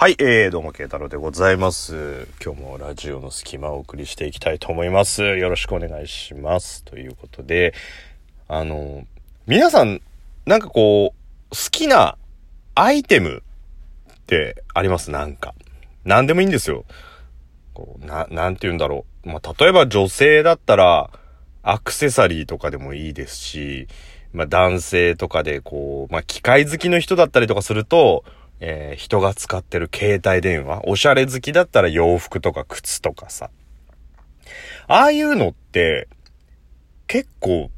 はい、えー、どうも、慶太郎でございます。今日もラジオの隙間をお送りしていきたいと思います。よろしくお願いします。ということで、あの、皆さん、なんかこう、好きなアイテムってあります？なんか。何でもいいんですよ。こう、な、なんて言うんだろう。まあ、例えば女性だったら、アクセサリーとかでもいいですし、まあ、男性とかでこう、まあ、機械好きの人だったりとかすると、えー、人が使ってる携帯電話、おしゃれ好きだったら洋服とか靴とかさ。ああいうのって、結構、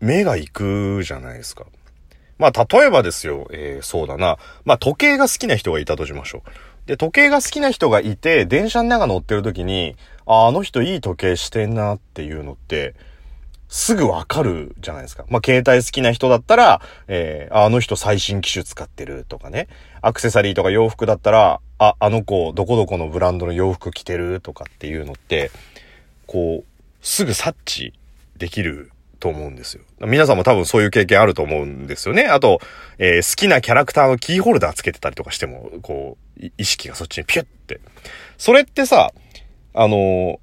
目が行くじゃないですか。まあ、例えばですよ、えー、そうだな。まあ、時計が好きな人がいたとしましょう。で、時計が好きな人がいて、電車の中乗ってる時に、あ、あの人いい時計してんなっていうのって、すぐわかるじゃないですか。まあ、携帯好きな人だったら、えー、あの人最新機種使ってるとかね。アクセサリーとか洋服だったら、あ、あの子、どこどこのブランドの洋服着てるとかっていうのって、こう、すぐ察知できると思うんですよ。皆さんも多分そういう経験あると思うんですよね。あと、えー、好きなキャラクターのキーホルダーつけてたりとかしても、こう、意識がそっちにピュッて。それってさ、あのー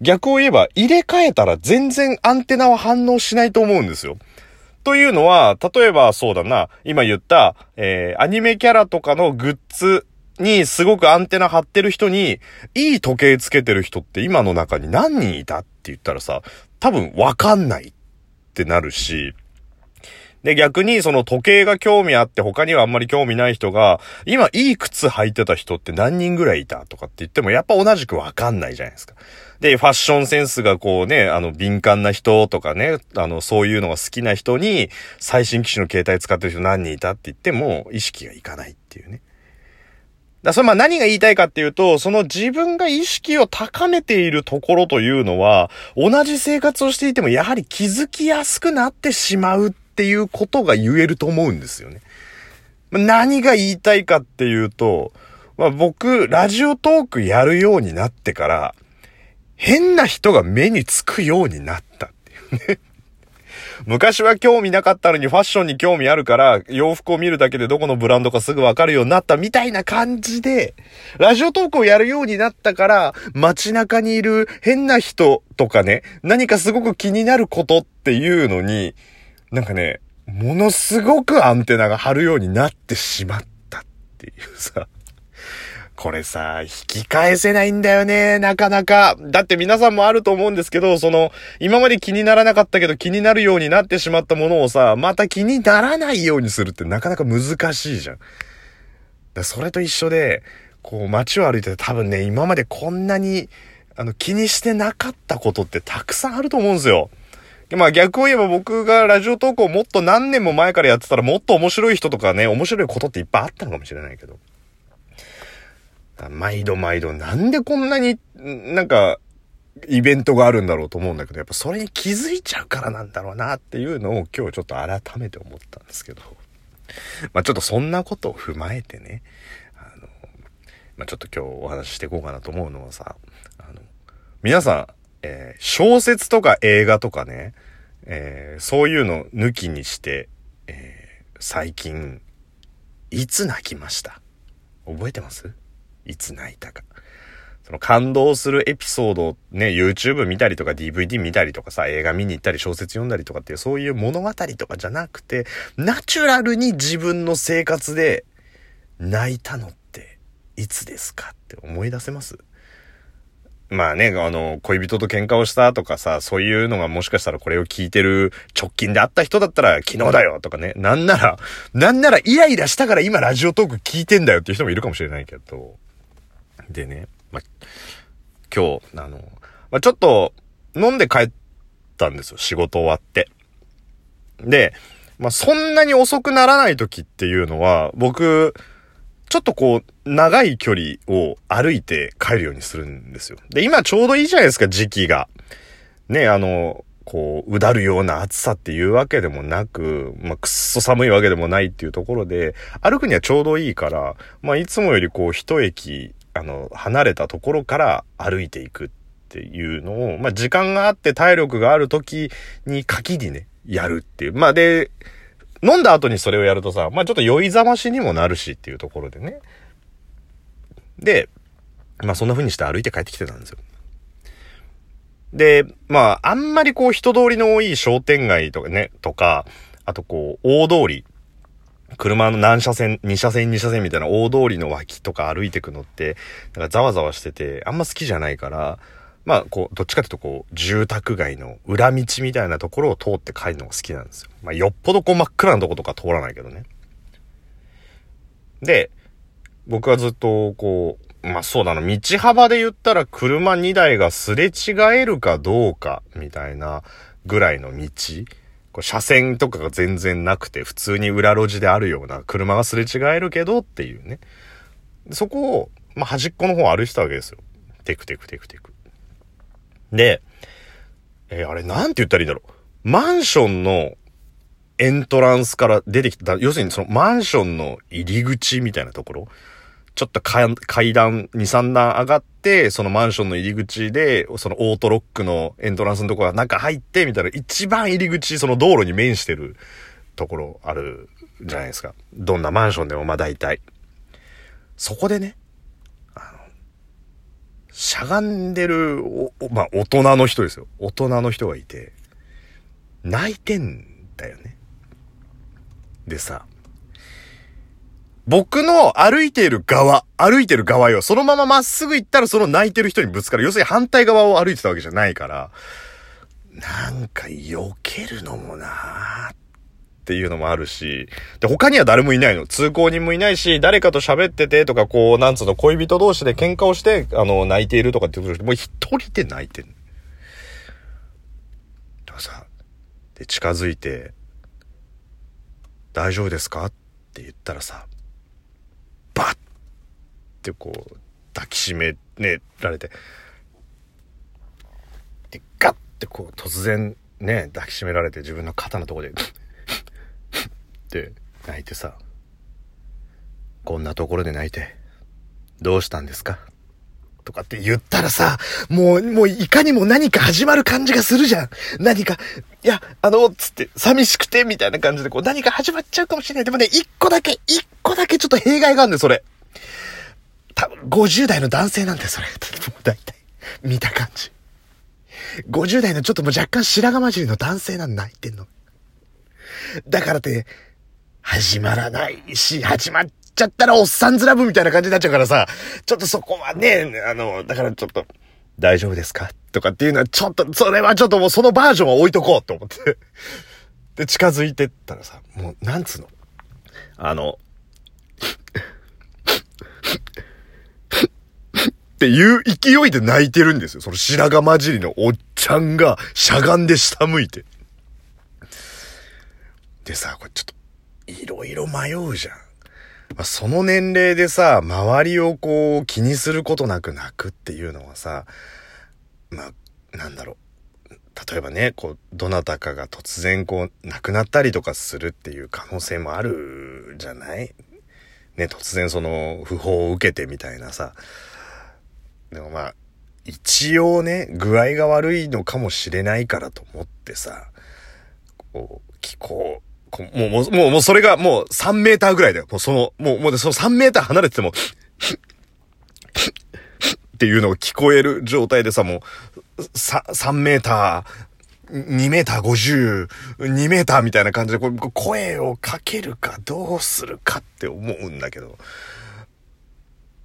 逆を言えば入れ替えたら全然アンテナは反応しないと思うんですよ。というのは、例えばそうだな、今言った、えー、アニメキャラとかのグッズにすごくアンテナ張ってる人に、いい時計つけてる人って今の中に何人いたって言ったらさ、多分わかんないってなるし、で、逆にその時計が興味あって他にはあんまり興味ない人が、今いい靴履いてた人って何人ぐらいいたとかって言ってもやっぱ同じくわかんないじゃないですか。で、ファッションセンスがこうね、あの、敏感な人とかね、あの、そういうのが好きな人に、最新機種の携帯使ってる人何人いたって言っても、意識がいかないっていうね。だそれまあ何が言いたいかっていうと、その自分が意識を高めているところというのは、同じ生活をしていてもやはり気づきやすくなってしまうっていうことが言えると思うんですよね。何が言いたいかっていうと、まあ、僕、ラジオトークやるようになってから、変な人が目につくようになったっていうね。昔は興味なかったのにファッションに興味あるから洋服を見るだけでどこのブランドかすぐわかるようになったみたいな感じで、ラジオトークをやるようになったから街中にいる変な人とかね、何かすごく気になることっていうのに、なんかね、ものすごくアンテナが張るようになってしまったっていうさ。これさ、引き返せないんだよね、なかなか。だって皆さんもあると思うんですけど、その、今まで気にならなかったけど気になるようになってしまったものをさ、また気にならないようにするってなかなか難しいじゃん。だそれと一緒で、こう街を歩いてて多分ね、今までこんなに、あの、気にしてなかったことってたくさんあると思うんですよ。まあ逆を言えば僕がラジオ投稿をもっと何年も前からやってたらもっと面白い人とかね、面白いことっていっぱいあったのかもしれないけど。毎度毎度なんでこんなになんかイベントがあるんだろうと思うんだけど、やっぱそれに気づいちゃうからなんだろうなっていうのを今日ちょっと改めて思ったんですけど。まあちょっとそんなことを踏まえてね、あの、まあちょっと今日お話ししていこうかなと思うのはさ、あの、皆さん、えー、小説とか映画とかね、えー、そういうの抜きにして、えー、最近、いつ泣きました？覚えてます？いつ泣いたか。その感動するエピソードをね、YouTube 見たりとか DVD 見たりとかさ、映画見に行ったり小説読んだりとかっていうそういう物語とかじゃなくて、ナチュラルに自分の生活で泣いたのっていつですかって思い出せます？まあね、あの、恋人と喧嘩をしたとかさ、そういうのがもしかしたらこれを聞いてる直近で会った人だったら昨日だよとかね、なんなら、なんならイライラしたから今ラジオトーク聞いてんだよっていう人もいるかもしれないけど、でね、ま、今日、あの、まちょっと飲んで帰ったんですよ。仕事終わって。で、まあ、そんなに遅くならない時っていうのは、僕、ちょっとこう、長い距離を歩いて帰るようにするんですよ。で、今ちょうどいいじゃないですか、時期が。ね、あの、こう、うだるような暑さっていうわけでもなく、まあ、くっそ寒いわけでもないっていうところで、歩くにはちょうどいいから、まあ、いつもよりこう、一駅あの、離れたところから歩いていくっていうのを、まあ、時間があって体力がある時に限りね、やるっていう。まあ、で、飲んだ後にそれをやるとさ、まあ、ちょっと酔いざましにもなるしっていうところでね。で、まあそんな風にして歩いて帰ってきてたんですよ。で、まあ、あんまりこう人通りの多い商店街とかね、とか、あとこう、大通り、車の何車線、2車線2車線みたいな大通りの脇とか歩いてくのって、なんかざわざわしてて、あんま好きじゃないから、まあ、こう、どっちかっていうとこう、住宅街の裏道みたいなところを通って帰るのが好きなんですよ。まあ、よっぽどこう真っ暗なとことか通らないけどね。で、僕はずっとこう、まあそうだな、道幅で言ったら車2台がすれ違えるかどうかみたいなぐらいの道。こう車線とかが全然なくて、普通に裏路地であるような車がすれ違えるけどっていうね。そこを、まあ、端っこの方歩いてたわけですよ。テクテクテクテク。で、えー、あれなんて言ったらいいんだろう。マンションのエントランスから出てきた、要するにそのマンションの入り口みたいなところちょっと階段2、3段上がって、そのマンションの入り口で、そのオートロックのエントランスのとこが中入って、みたいな、一番入り口、その道路に面してるところあるじゃないですか。どんなマンションでもまあ大体。そこでね、あの、しゃがんでる、まあ大人の人ですよ。大人の人がいて、泣いてんだよね。でさ、僕の歩いている側、歩いてる側よ。そのまままっすぐ行ったらその泣いてる人にぶつかる。要するに反対側を歩いてたわけじゃないから、なんか避けるのもなーっていうのもあるし、で、他には誰もいないの。通行人もいないし、誰かと喋っててとか、こう、なんつうの、恋人同士で喧嘩をして、あの、泣いているとかってことで、もう一人で泣いてる。だかさ、で、近づいて、大丈夫ですか？って言ったらさ、バッってこう、抱きしめ、ね、られて、で、ガッてこう、突然、ね、抱きしめられて自分の肩のとこで。って泣いてさ、こんなところで泣いて、どうしたんですか？とかって言ったらさ、もう、もういかにも何か始まる感じがするじゃん。何か、いや、あの、つって、寂しくて、みたいな感じで、こう、何か始まっちゃうかもしれない。でもね、一個だけ、一個だけちょっと弊害があるんだよ、それ。多分、50代の男性なんだよ、それ。もう大体、見た感じ。50代のちょっともう若干白髪混じりの男性なん泣いてんの。だからって、始まらないし、始まっちゃったらおっさんずラブみたいな感じになっちゃうからさ、ちょっとそこはね、あの、だからちょっと、大丈夫ですか？とかっていうのはちょっと、それはちょっともうそのバージョンは置いとこうと思って。で、近づいてったらさ、もう、なんつうの？あの、っていう勢いで泣いてるんですよ。その白髪混じりのおっちゃんがしゃがんで下向いて。でさ、これちょっと、いろいろ迷うじゃん。まあ、その年齢でさ、周りをこう気にすることなく泣くっていうのはさ、まあ、なんだろう。例えばね、こう、どなたかが突然こう、亡くなったりとかするっていう可能性もあるじゃない？ね、突然その、訃報を受けてみたいなさ。でもまあ、一応ね、具合が悪いのかもしれないからと思ってさ、こう、気候、もう、もう、もう、もうそれがもう3メーターぐらいだよ。もうその、もう、もうその3メーター離れててもっていうのが聞こえる状態でさ、もう、3, 3メーター、2メーター50、2メーターみたいな感じで、こ声をかけるかどうするかって思うんだけど。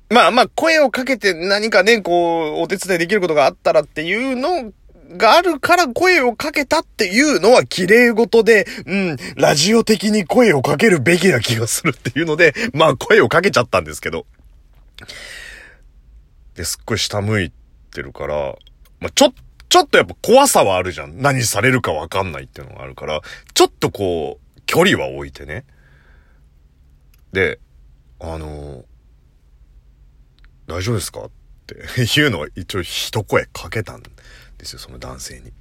まあまあ、声をかけて何かね、こう、お手伝いできることがあったらっていうのがあるから声をかけたっていうのは綺麗事で、うん、ラジオ的に声をかけるべきな気がするっていうので、まあ声をかけちゃったんですけど。で、すっごい下向いてるから、まあちょ、ちょっとやっぱ怖さはあるじゃん。何されるかわかんないっていうのがあるから、ちょっとこう、距離は置いてね。で、あの大丈夫ですか？っていうのは一応一声かけたんですよ、その男性に。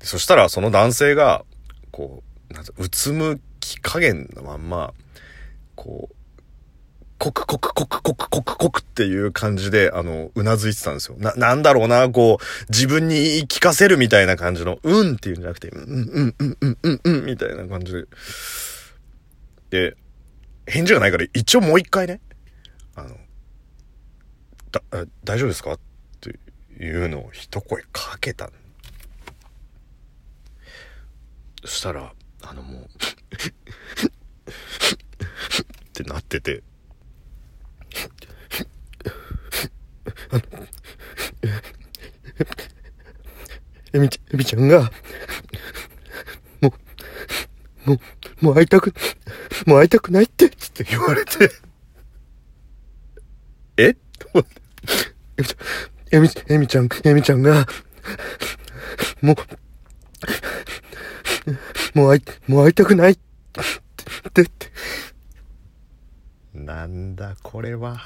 そしたら、その男性が、こう、なんうつむき加減のまんま、こう、コクコクコクコクコクコクっていう感じで、あの、うなずいてたんですよ。な、なんだろうな、こう、自分に言い聞かせるみたいな感じの、うんっていうんじゃなくて、うん、うん、うん、うん、うん、うん、みたいな感じで。で、返事がないから一応もう一回ね、あの、だ、大丈夫ですか？っいうのを一声かけた。そしたら、あのもうってなってて、えみち、えみちゃんが、もう、もう、もう会いたく、もう会いたくないって、つって言われて、え？と思って。えみ、えみちゃん、えみちゃんが、もう、もう会い、もう会いたくないって、って、なんだこれは、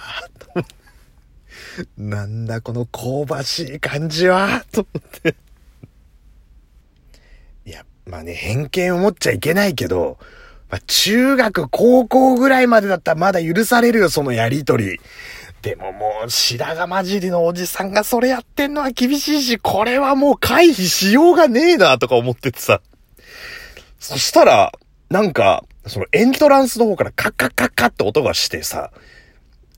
なんだこの香ばしい感じは、と思って。いや、まあね、偏見を持っちゃいけないけど、まあ、中学、高校ぐらいまでだったらまだ許されるよ、そのやりとり。でももう、白髪混じりのおじさんがそれやってんのは厳しいし、これはもう回避しようがねえな、とか思っててさ。そしたら、なんか、そのエントランスの方からカッカッカッカって音がしてさ、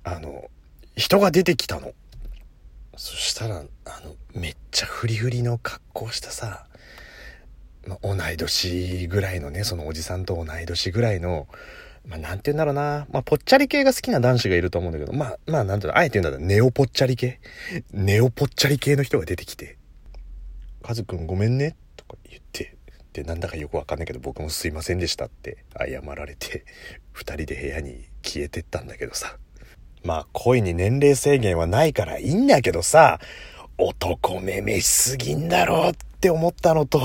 あの、人が出てきたの。そしたら、あの、めっちゃフリフリの格好したさ、ま同い年ぐらいのね、そのおじさんと同い年ぐらいの、まあ、なんて言うんだろうな。まあ、ぽっちゃり系が好きな男子がいると思うんだけど、まあ、まあ、なんていうの、あえて言うんだったら、ネオぽっちゃり系？ネオぽっちゃり系の人が出てきて、カズくんごめんね、とか言って、で、なんだかよくわかんないけど、僕もすいませんでしたって。謝られて、二人で部屋に消えてったんだけどさ。まあ、恋に年齢制限はないからいいんだけどさ、男めめしすぎんだろうって思ったのと、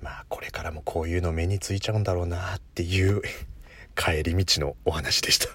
まあ、これからもこういうの目についちゃうんだろうなっていう。帰り道のお話でした。